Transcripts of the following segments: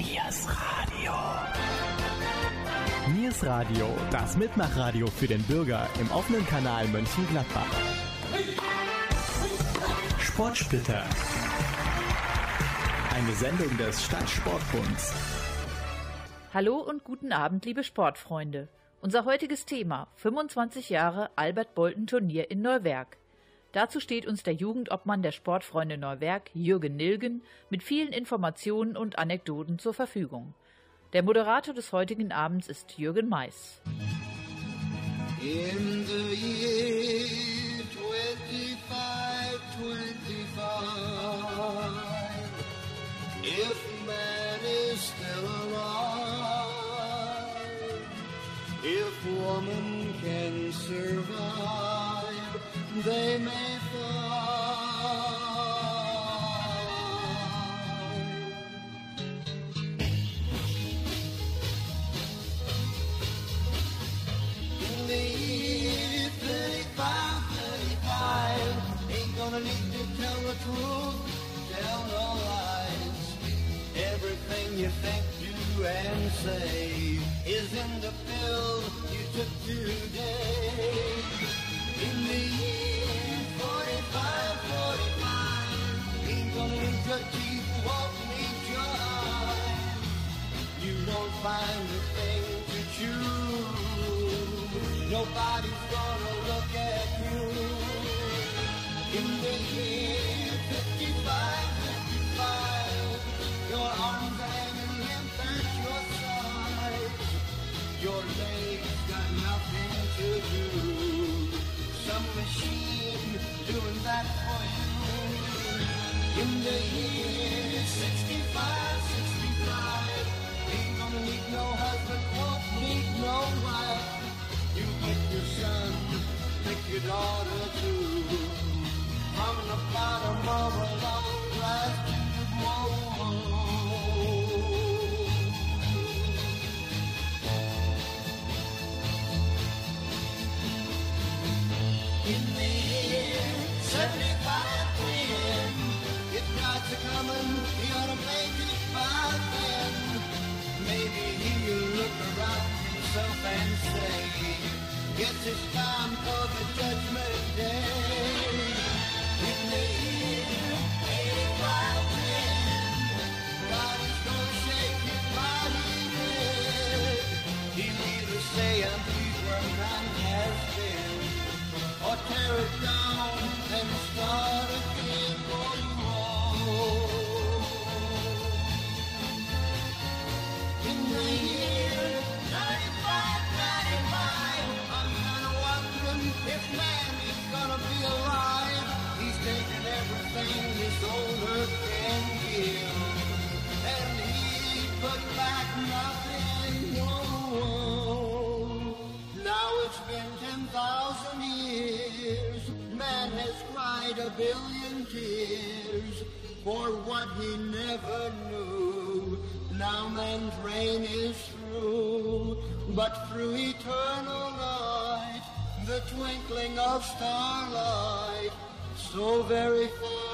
Niers Radio. Niers Radio, das Mitmachradio für den Bürger im offenen Kanal Mönchengladbach. Sportsplitter. Eine Sendung des Stadtsportbunds. Hallo und guten Abend, liebe Sportfreunde. Unser heutiges Thema 25 Jahre Albert Bolten Turnier in Neuwerk. Dazu steht uns der Jugendobmann der Sportfreunde Neuwerk, Jürgen Nilgen, mit vielen Informationen und Anekdoten zur Verfügung. Der Moderator des heutigen Abends ist Jürgen Mais. In the year lies. Everything you think, do, and say is in the pill you took today. Find a thing to chew. Nobody's gonna look at you. In the year 55, 55, your arms are hanging limp at your side. Your legs got nothing to do. Some machine doing that for you. In the year 65, 65, ain't gonna need no husband, won't need no wife. You pick your son, pick your daughter too. From the bottom of a long glass whoa. In the year 75 twin, if God's a coming, he ought to make it by he'll look around himself and say, Guess it's time for the judgment day. In the year 85 twin, God is gonna shake. He'll either say where has been, or tear it down and start again. Billion tears for what he never knew. Now man's reign is through, but through eternal night, the twinkling of starlight, so very far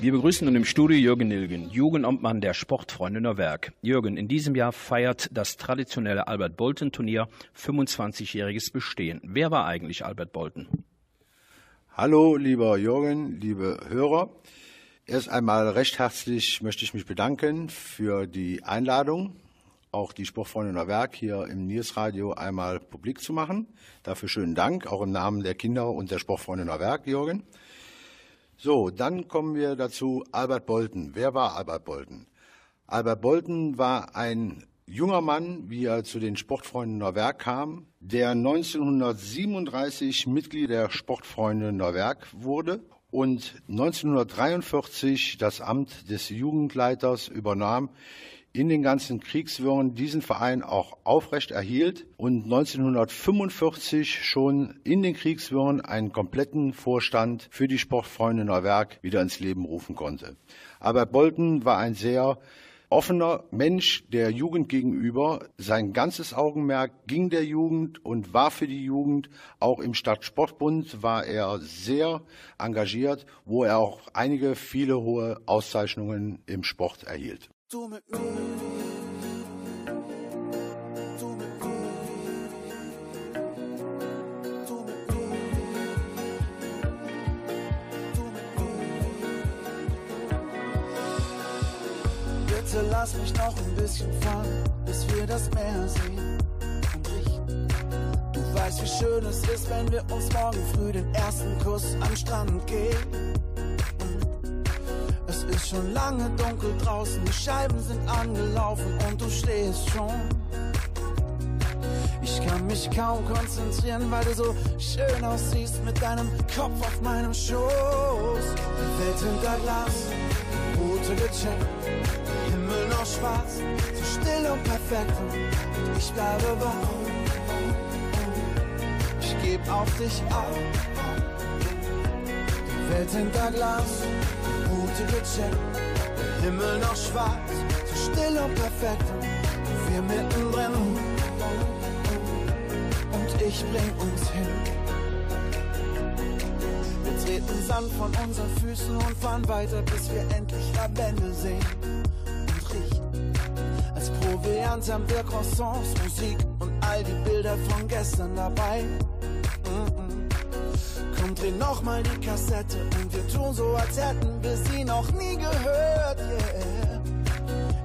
Wir begrüßen nun im Studio Jürgen Nilgen, Jugendamtmann der Sportfreunde Neuwerk. Jürgen, in diesem Jahr feiert das traditionelle Albert Bolten Turnier 25-jähriges Bestehen. Wer war eigentlich Albert Bolten? Hallo, lieber Jürgen, liebe Hörer. Erst einmal recht herzlich möchte ich mich bedanken für die Einladung, auch die Sportfreunde Neuwerk hier im Niers Radio einmal publik zu machen. Dafür schönen Dank, auch im Namen der Kinder und der Sportfreunde Neuwerk, Jürgen. So, dann kommen wir dazu Albert Bolten. Wer war Albert Bolten? Albert Bolten war ein junger Mann, wie er zu den Sportfreunden Neuwerk kam, der 1937 Mitglied der Sportfreunde Neuwerk wurde und 1943 das Amt des Jugendleiters übernahm in den ganzen Kriegswirren diesen Verein auch aufrecht erhielt und 1945 schon in den Kriegswirren einen kompletten Vorstand für die Sportfreunde Neuwerk wieder ins Leben rufen konnte. Albert Bolton war ein sehr offener Mensch der Jugend gegenüber. Sein ganzes Augenmerk ging der Jugend und war für die Jugend. Auch im Stadtsportbund war er sehr engagiert, wo er auch einige viele hohe Auszeichnungen im Sport erhielt. Du mit mir. Du mit mir. Du mit. Bitte lass mich noch ein bisschen fahren, bis wir das Meer sehen und riechen. Du weißt, wie schön es ist, wenn wir uns morgen früh den ersten Kuss am Strand geben. Ist schon lange dunkel draußen, die Scheiben sind angelaufen und du stehst schon. Ich kann mich kaum konzentrieren, weil du so schön aussiehst mit deinem Kopf auf meinem Schoß. Welt hinter Glas, Route gecheckt, Himmel noch schwarz, so still und perfekt und ich bleibe wach. Ich geb auf dich. Die Welt hinter Glas, Route gecheckt, Himmel noch schwarz, so still und perfekt und wir mittendrin und ich bring uns hin. Wir treten Sand von unseren Füßen und fahren weiter, bis wir endlich Lavendel sehen und riechen. Als Proviant haben wir Croissants, Musik und all die Bilder von gestern dabei. Mhm. Komm, dreh noch mal die Kassette und wir tun so, als hätten wir sie noch nie gehört, yeah.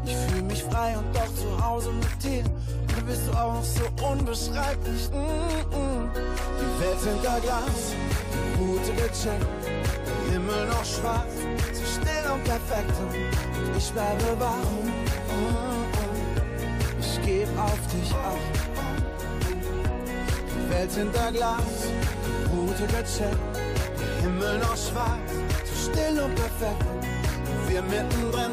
Ich fühl mich frei und doch zu Hause mit dir. Du bist du auch so unbeschreiblich. Mm -mm. Die Welt hinter Glas, die Route gecheckt. Der Himmel noch schwarz, so still und perfekt. Und ich bleibe wach. Mm ich geb auf dich acht. Die Welt hinter Glas, Route gecheckt. Der Himmel noch schwarz, so still und perfekt. Und wir mittendrin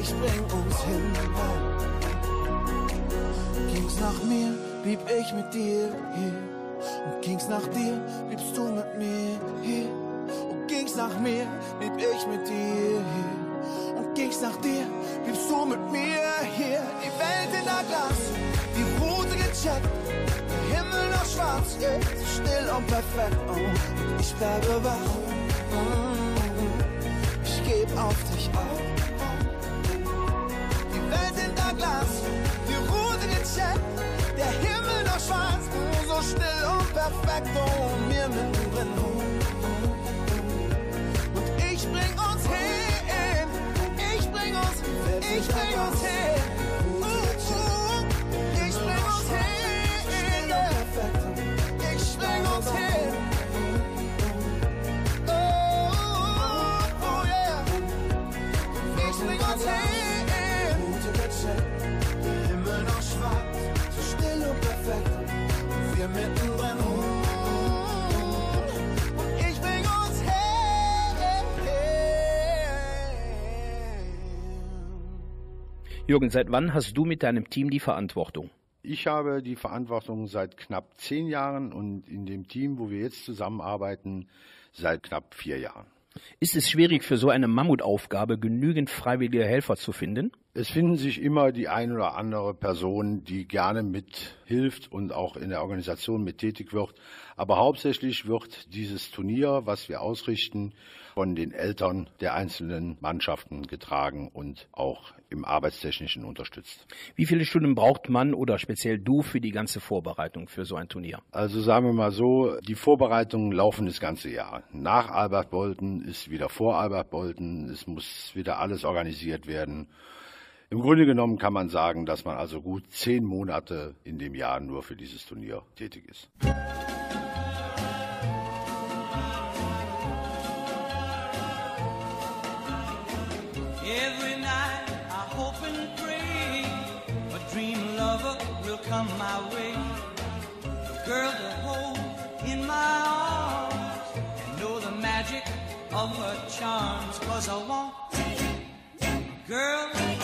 ich bring uns hin. Ging's nach mir, blieb ich mit dir hier. Und ging's nach dir, bliebst du mit mir hier. Und ging's nach mir, blieb ich mit dir hier. Und ging's nach dir, bliebst du mit mir hier. Die Welt in der Glas, die Route gecheckt. Der schwarz, still und perfekt. Oh. Und ich bleibe wach. Mm. Ich geb auf dich auf. Die Welt hinter Glas, die Route gecheckt, der Himmel noch schwarz, so still und perfekt und mir mittendrin. Und ich bring uns hin, ich bring uns, ich bring uns hin. Jürgen, seit wann hast du mit deinem Team die Verantwortung? Ich habe die Verantwortung seit knapp zehn Jahren und in dem Team, wo wir jetzt zusammenarbeiten, seit knapp vier Jahren. Ist es schwierig für so eine Mammutaufgabe genügend freiwillige Helfer zu finden? Es finden sich immer die ein oder andere Person, die gerne mithilft und auch in der Organisation mit tätig wird. Aber hauptsächlich wird dieses Turnier, was wir ausrichten, von den Eltern der einzelnen Mannschaften getragen und auch im Arbeitstechnischen unterstützt. Wie viele Stunden braucht man oder speziell du für die ganze Vorbereitung für so ein Turnier? Also sagen wir mal so, die Vorbereitungen laufen das ganze Jahr. Nach Albert Bolten ist wieder vor Albert Bolten, es muss wieder alles organisiert werden. Im Grunde genommen kann man sagen, dass man also gut zehn Monate in dem Jahr nur für dieses Turnier tätig ist. So long, girl.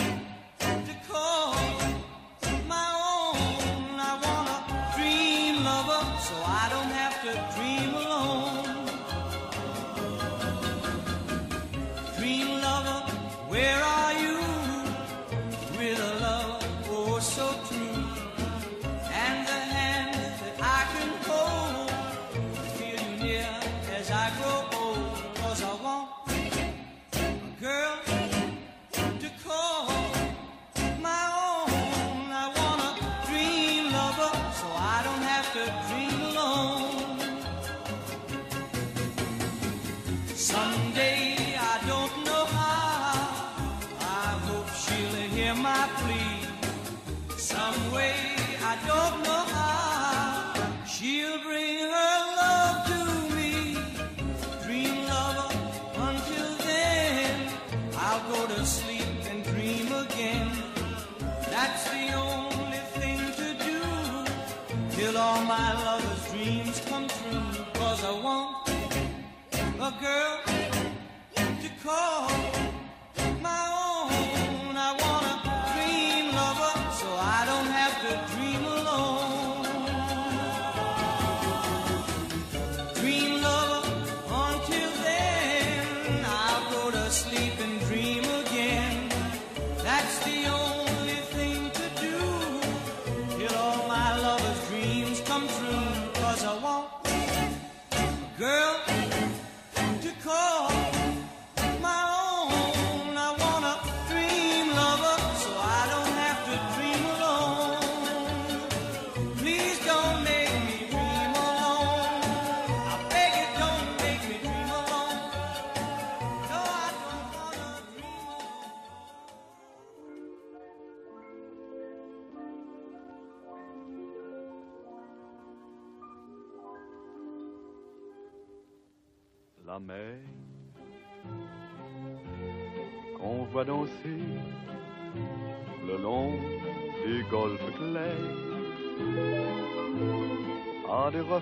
Girl to call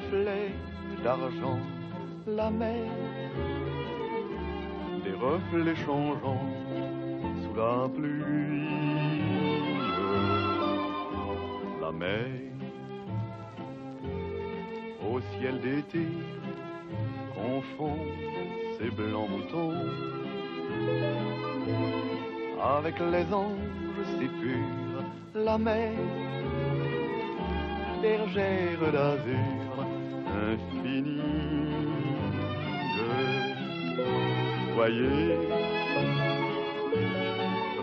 reflets d'argent la mer. Des reflets changeants sous la pluie. La mer au ciel d'été confond ces blancs moutons. Avec les anges si purs, la mer, bergère d'azur Voyez,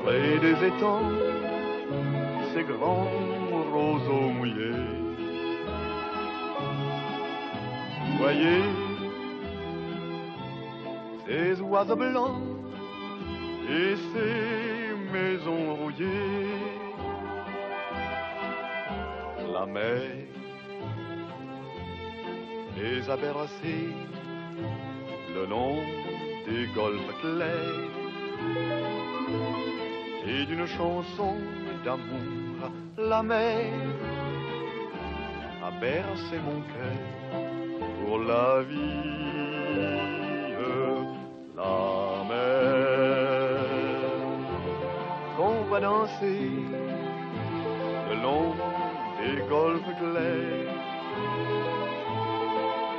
près des étangs, ces grands roseaux mouillés. Voyez, ces oiseaux blancs et ces maisons rouillées. La mer les a bercés. Le long des golfes clairs et d'une chanson d'amour la mer a bercé mon cœur pour la vie la mer. Qu'on va danser le long des golfes clairs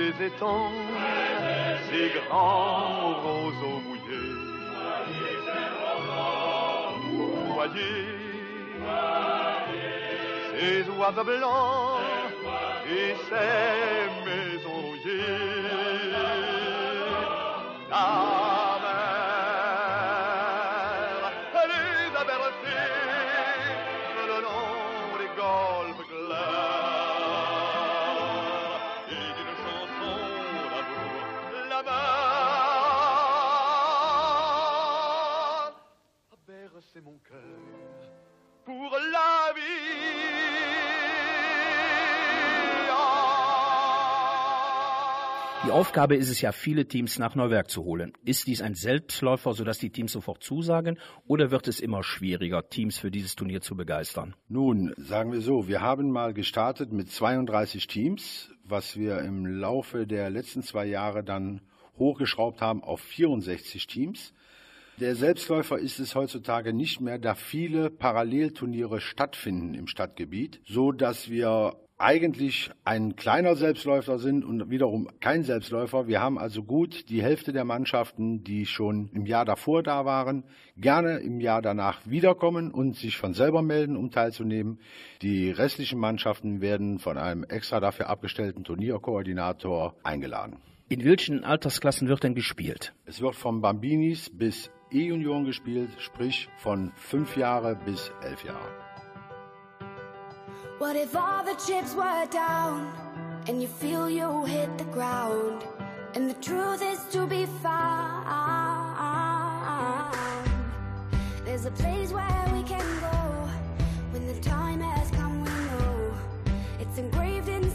des étangs, ces grands roseaux mouillés. Voyez, ces oiseaux blancs et ces maisons rouillées. Die Aufgabe ist es ja, viele Teams nach Neuwerk zu holen. Ist dies ein Selbstläufer, sodass die Teams sofort zusagen, oder wird es immer schwieriger, Teams für dieses Turnier zu begeistern? Nun, sagen wir so, wir haben mal gestartet mit 32 Teams, was wir im Laufe der letzten zwei Jahre dann hochgeschraubt haben auf 64 Teams. Der Selbstläufer ist es heutzutage nicht mehr, da viele Parallelturniere stattfinden im Stadtgebiet, so dass wir eigentlich ein kleiner Selbstläufer sind und wiederum kein Selbstläufer. Wir haben also gut die Hälfte der Mannschaften, die schon im Jahr davor da waren, gerne im Jahr danach wiederkommen und sich von selber melden, um teilzunehmen. Die restlichen Mannschaften werden von einem extra dafür abgestellten Turnierkoordinator eingeladen. In welchen Altersklassen wird denn gespielt? Es wird von Bambinis bis E-Junioren gespielt, sprich von fünf Jahre bis elf Jahre. What if all the chips were down and you feel you hit the ground and the truth is to be found? There's a place where we can go when the time has come. We know it's engraved inside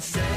say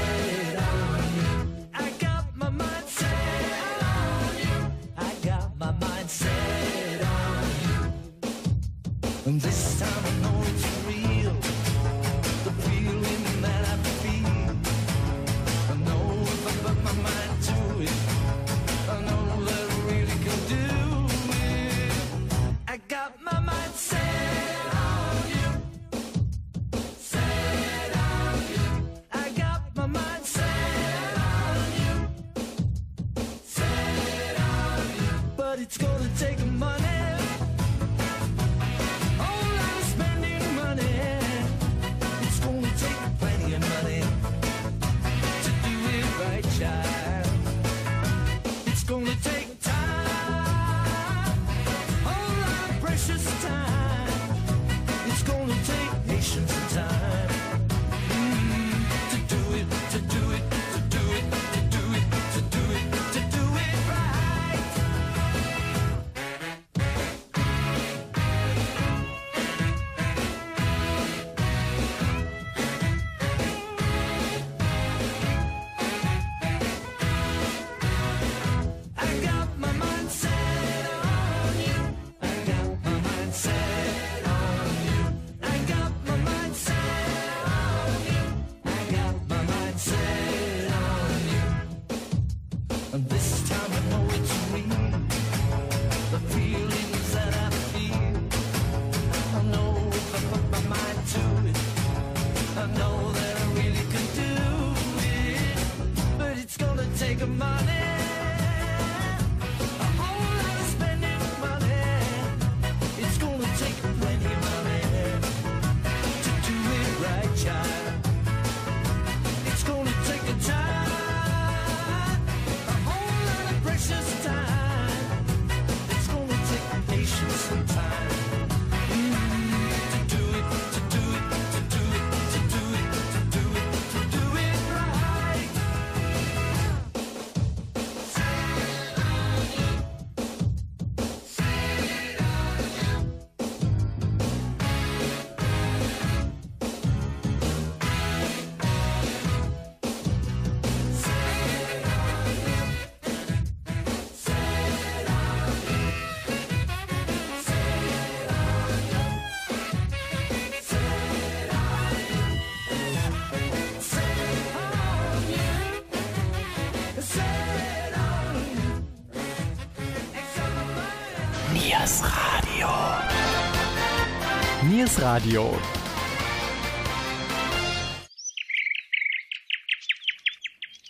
Niers Radio.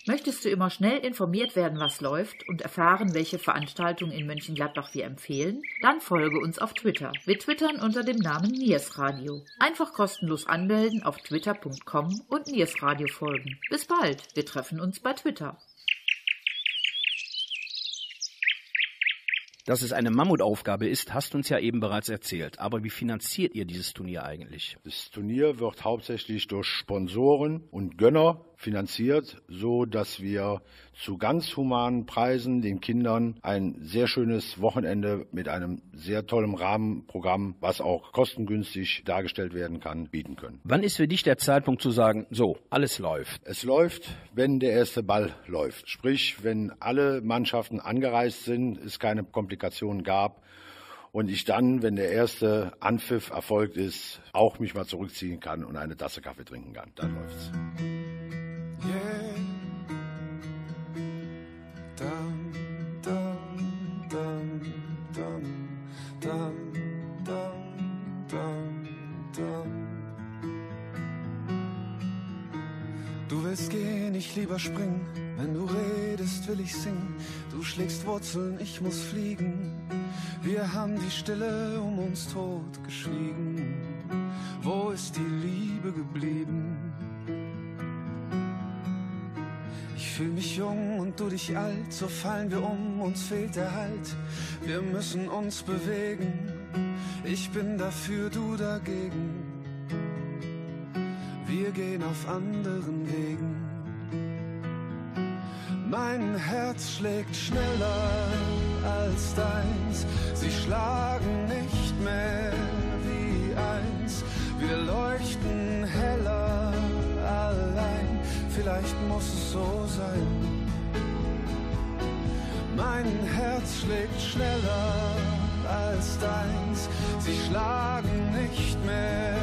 Möchtest du immer schnell informiert werden, was läuft und erfahren, welche Veranstaltungen in Mönchengladbach wir empfehlen? Dann folge uns auf Twitter. Wir twittern unter dem Namen Niers Radio. Einfach kostenlos anmelden auf twitter.com und Niers Radio folgen. Bis bald. Wir treffen uns bei Twitter. Dass es eine Mammutaufgabe ist, hast uns ja eben bereits erzählt. Aber wie finanziert ihr dieses Turnier eigentlich? Das Turnier wird hauptsächlich durch Sponsoren und Gönner finanziert, so dass wir zu ganz humanen Preisen den Kindern ein sehr schönes Wochenende mit einem sehr tollen Rahmenprogramm, was auch kostengünstig dargestellt werden kann, bieten können. Wann ist für dich der Zeitpunkt zu sagen, so, alles läuft? Es läuft, wenn der erste Ball läuft. Sprich, wenn alle Mannschaften angereist sind, es keine Komplikationen gab und ich dann, wenn der erste Anpfiff erfolgt ist, auch mich mal zurückziehen kann und eine Tasse Kaffee trinken kann. Dann läuft's. Yeah. Dum, dum, dum, dum, dum, dum, dum. Du willst gehen, ich lieber springen. Wenn du redest, will ich singen. Du schlägst Wurzeln, ich muss fliegen. Wir haben die Stille um uns tot geschwiegen. Wo ist die Liebe geblieben? Fühl mich jung und du dich alt, so fallen wir um, uns fehlt der Halt. Wir müssen uns bewegen, ich bin dafür, du dagegen. Wir gehen auf anderen Wegen. Mein Herz schlägt schneller als deins, sie schlagen nicht mehr wie eins. Wir leuchten heller vielleicht muss es so sein. Mein Herz schlägt schneller als deins, sie schlagen nicht mehr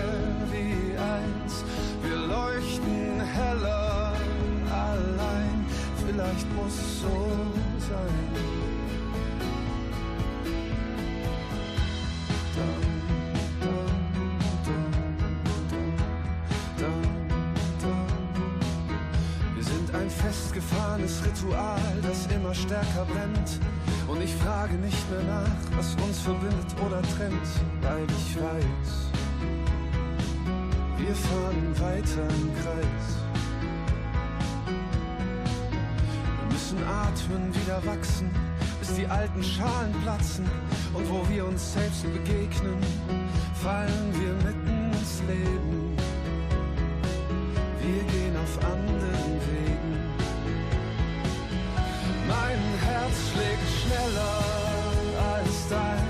wie eins. Wir leuchten heller allein, vielleicht muss es so sein. Immer stärker brennt. Und ich frage nicht mehr nach, was uns verbindet oder trennt, weil ich weiß, wir fahren weiter im Kreis. Wir müssen atmen, wieder wachsen, bis die alten Schalen platzen. Und wo wir uns selbst begegnen, fallen wir mitten ins Leben. Wir gehen auf anderen schlägt schneller als deins.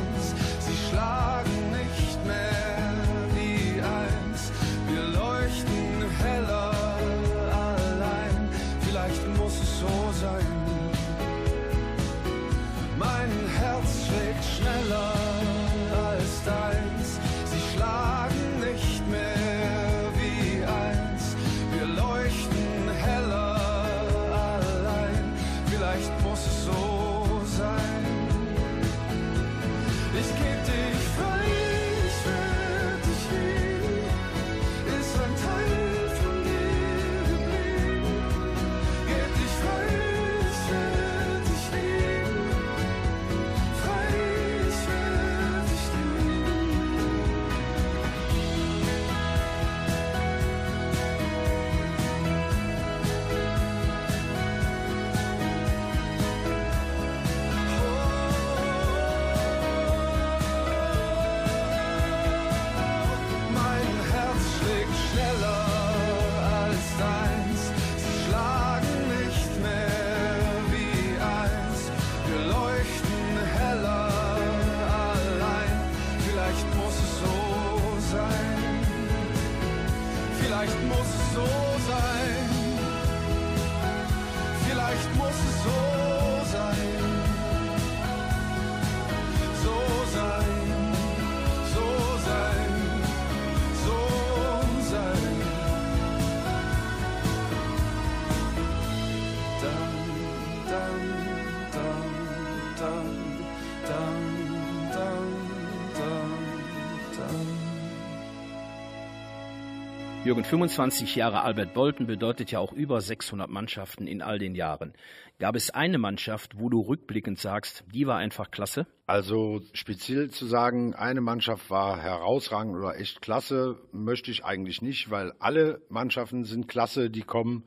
Jürgen, 25 Jahre Albert Bolten bedeutet ja auch über 600 Mannschaften in all den Jahren. Gab es eine Mannschaft, wo du rückblickend sagst, die war einfach klasse? Also speziell zu sagen, eine Mannschaft war herausragend oder echt klasse, möchte ich eigentlich nicht, weil alle Mannschaften sind klasse, die kommen.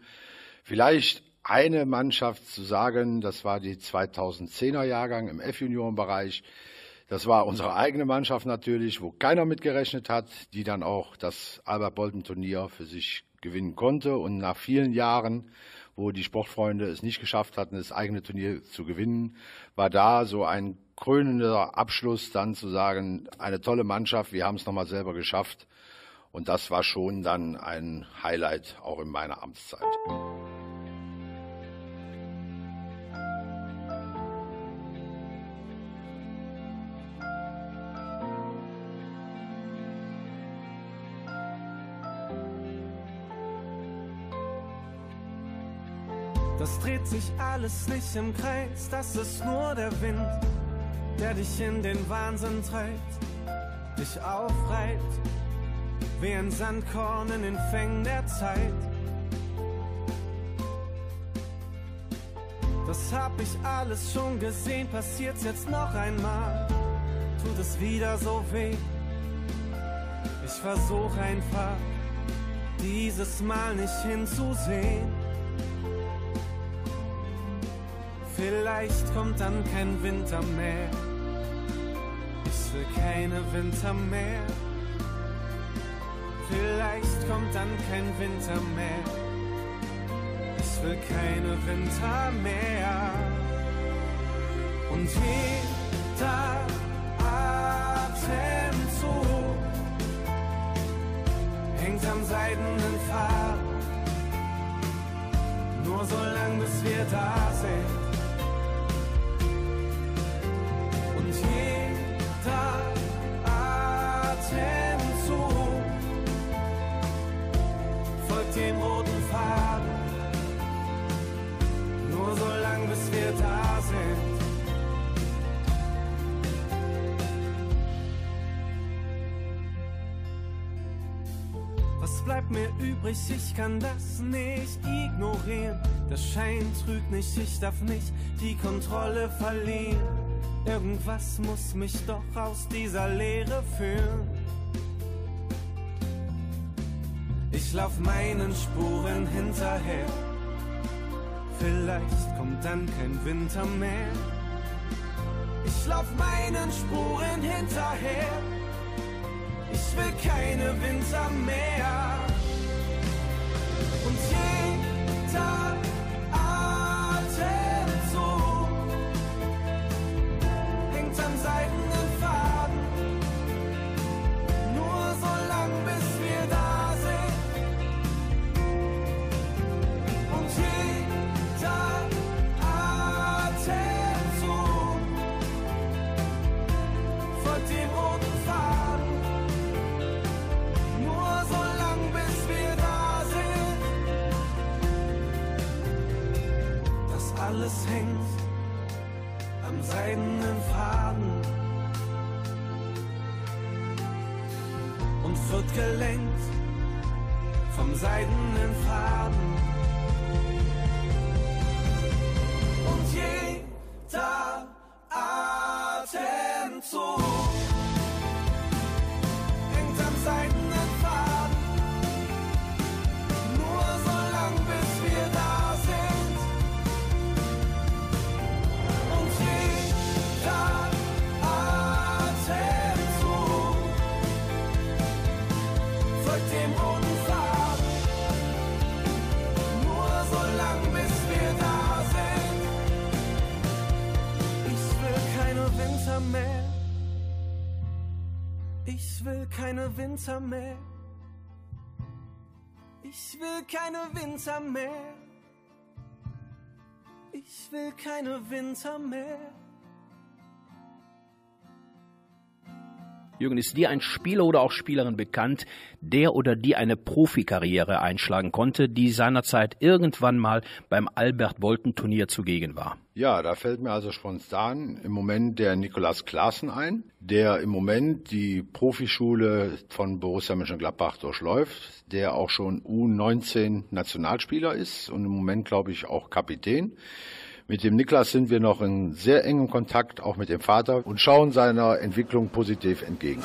Vielleicht eine Mannschaft zu sagen, das war die 2010er Jahrgang im F-Junioren-Bereich. Das war unsere eigene Mannschaft natürlich, wo keiner mitgerechnet hat, die dann auch das Albert-Bolten-Turnier für sich gewinnen konnte. Und nach vielen Jahren, wo die Sportfreunde es nicht geschafft hatten, das eigene Turnier zu gewinnen, war da so ein krönender Abschluss, dann zu sagen, eine tolle Mannschaft, wir haben es nochmal selber geschafft. Und das war schon dann ein Highlight auch in meiner Amtszeit. Das dreht sich alles nicht im Kreis, das ist nur der Wind, der dich in den Wahnsinn treibt, dich aufreibt, wie ein Sandkorn in den Fängen der Zeit. Das hab ich alles schon gesehen, passiert's jetzt noch einmal, tut es wieder so weh. Ich versuch einfach, dieses Mal nicht hinzusehen. Vielleicht kommt dann kein Winter mehr. Ich will keine Winter mehr. Vielleicht kommt dann kein Winter mehr. Ich will keine Winter mehr. Und jeder Atemzug hängt am seidenen Faden. Nur so lang, bis wir da sind. Übrig, ich kann das nicht ignorieren. Der Schein trügt nicht, ich darf nicht die Kontrolle verlieren. Irgendwas muss mich doch aus dieser Leere führen. Ich lauf meinen Spuren hinterher. Vielleicht kommt dann kein Winter mehr. Ich lauf meinen Spuren hinterher. Ich will keine Winter mehr. Und wird gelenkt vom seidenen Faden. Und jeder Winter mehr. Ich will keine Winter mehr. Ich will keine Winter mehr. Ich will keine Winter mehr. Jürgen, ist dir ein Spieler oder auch Spielerin bekannt, der oder die eine Profikarriere einschlagen konnte, die seinerzeit irgendwann mal beim Albert-Bolten-Turnier zugegen war? Ja, da fällt mir also spontan im Moment der Nikolaus Klaassen ein, der im Moment die Profischule von Borussia Mönchengladbach durchläuft, der auch schon U19 Nationalspieler ist und im Moment, glaube ich, auch Kapitän. Mit dem Niklas sind wir noch in sehr engem Kontakt, auch mit dem Vater, und schauen seiner Entwicklung positiv entgegen.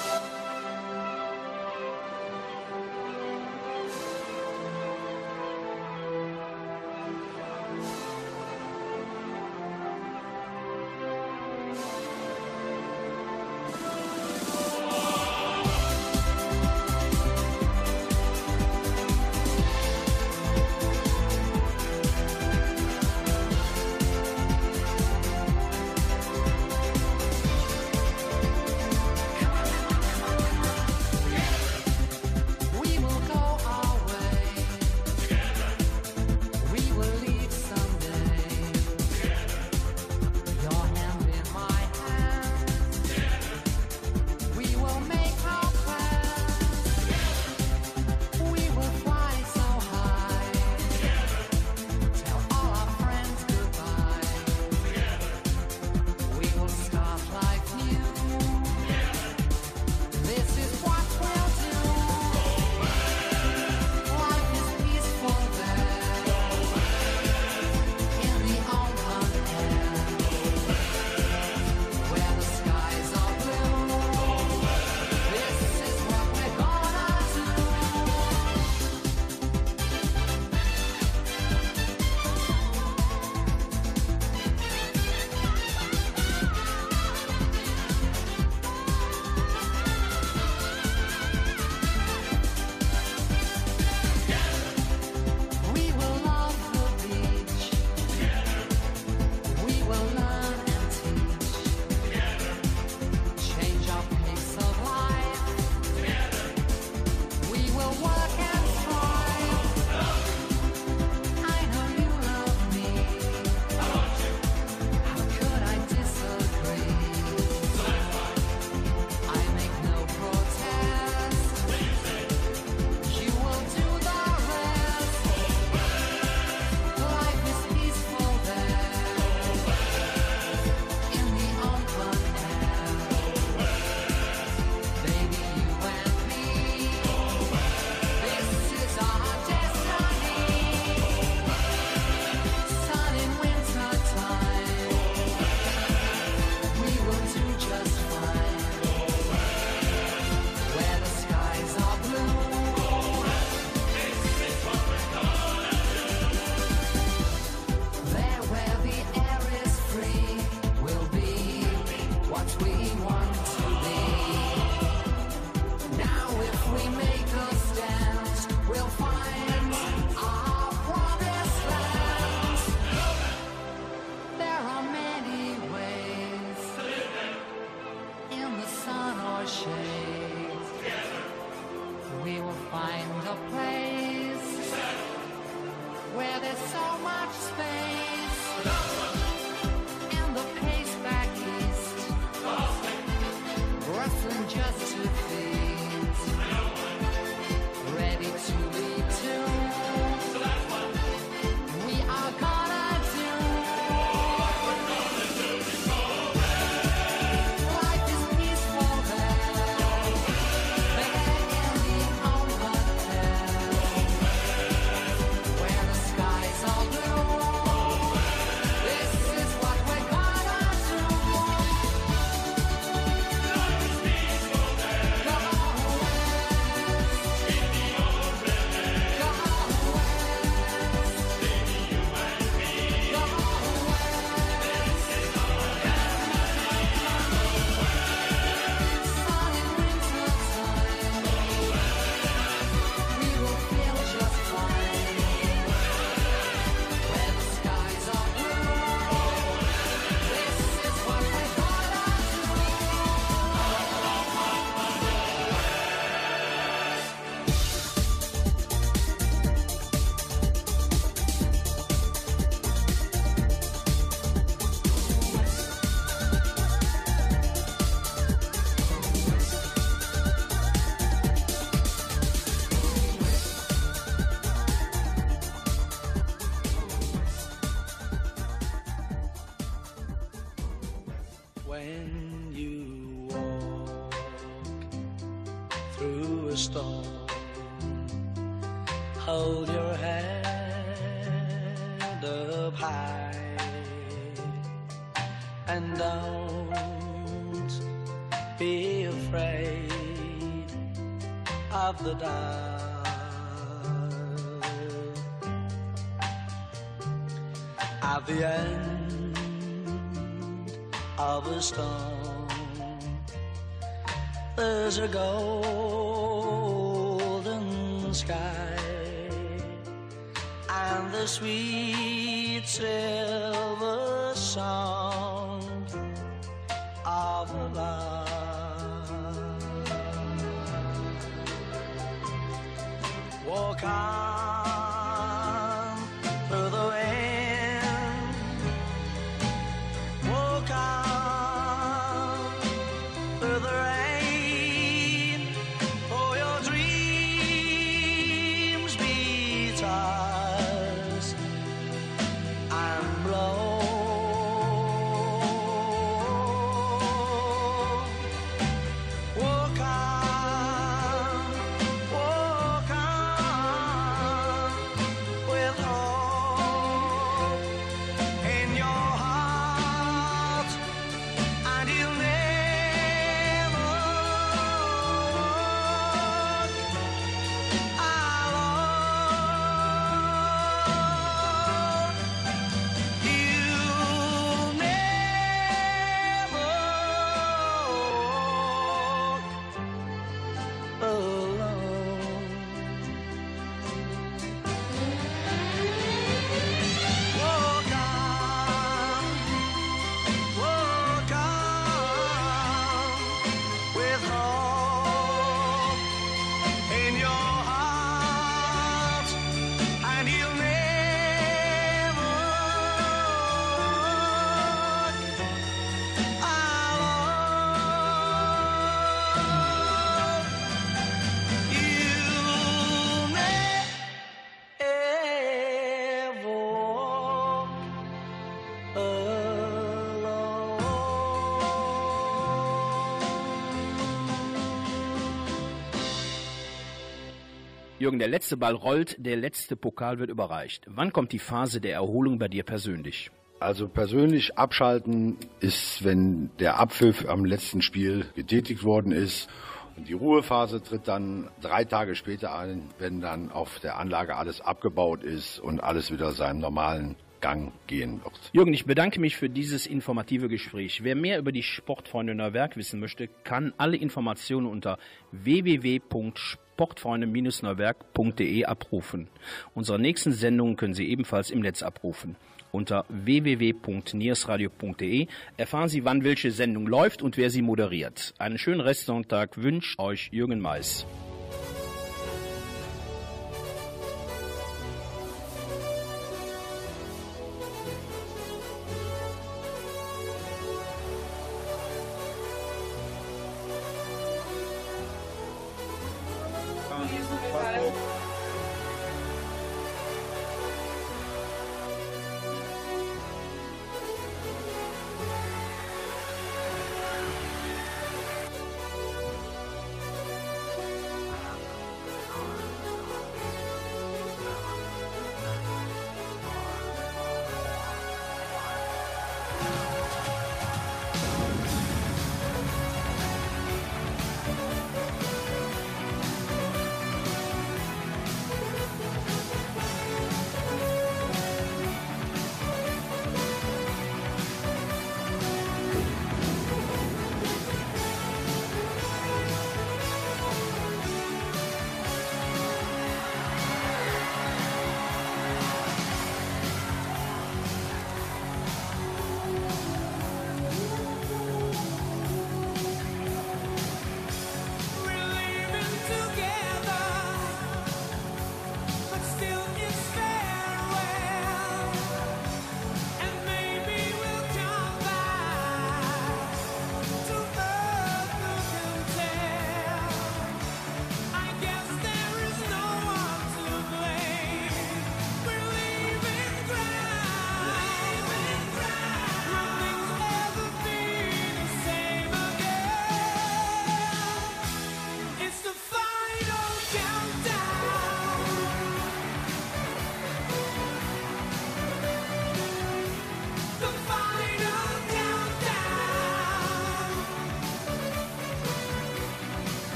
End of a storm, there's a golden sky and the sweet silver sound of lark. Walk on Jürgen, der letzte Ball rollt, der letzte Pokal wird überreicht. Wann kommt die Phase der Erholung bei dir persönlich? Also persönlich abschalten ist, wenn der Abpfiff am letzten Spiel getätigt worden ist. Und die Ruhephase tritt dann drei Tage später ein, wenn dann auf der Anlage alles abgebaut ist und alles wieder seinem normalen Gang gehen wird. Jürgen, ich bedanke mich für dieses informative Gespräch. Wer mehr über die Sportfreunde Neuwerk wissen möchte, kann alle Informationen unter www.sportfreunde-neuwerk.de abrufen. Unsere nächsten Sendungen können Sie ebenfalls im Netz abrufen. Unter www.niersradio.de erfahren Sie, wann welche Sendung läuft und wer sie moderiert. Einen schönen Restsonntag wünscht euch Jürgen Mais.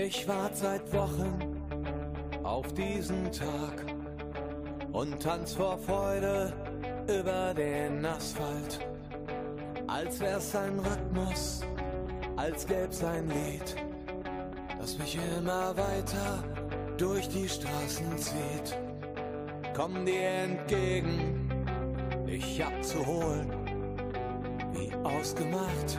Ich wart seit Wochen auf diesen Tag und tanz vor Freude über den Asphalt. Als wär's ein Rhythmus, als gäb's ein Lied, das mich immer weiter durch die Straßen zieht. Komm dir entgegen, dich abzuholen, wie ausgemacht.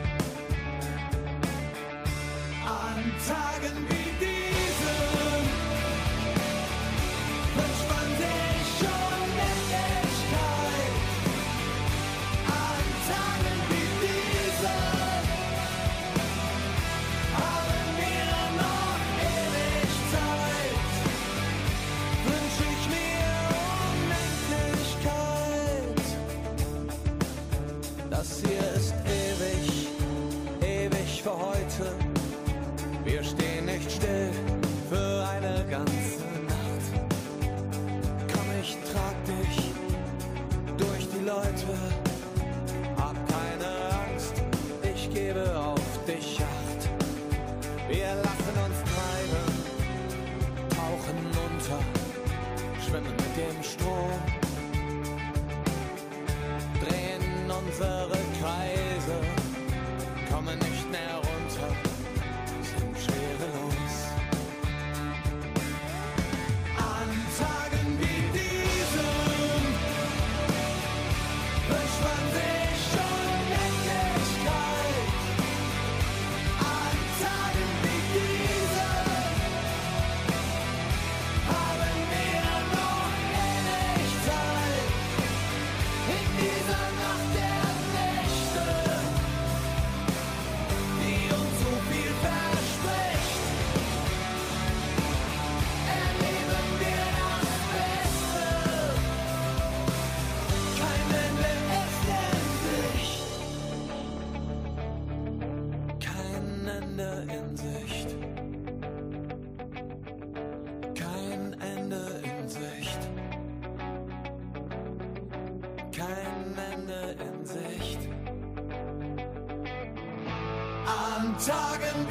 dragon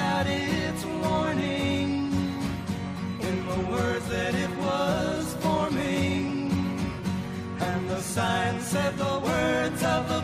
out its warning in the words that it was forming. And the sign said the words of the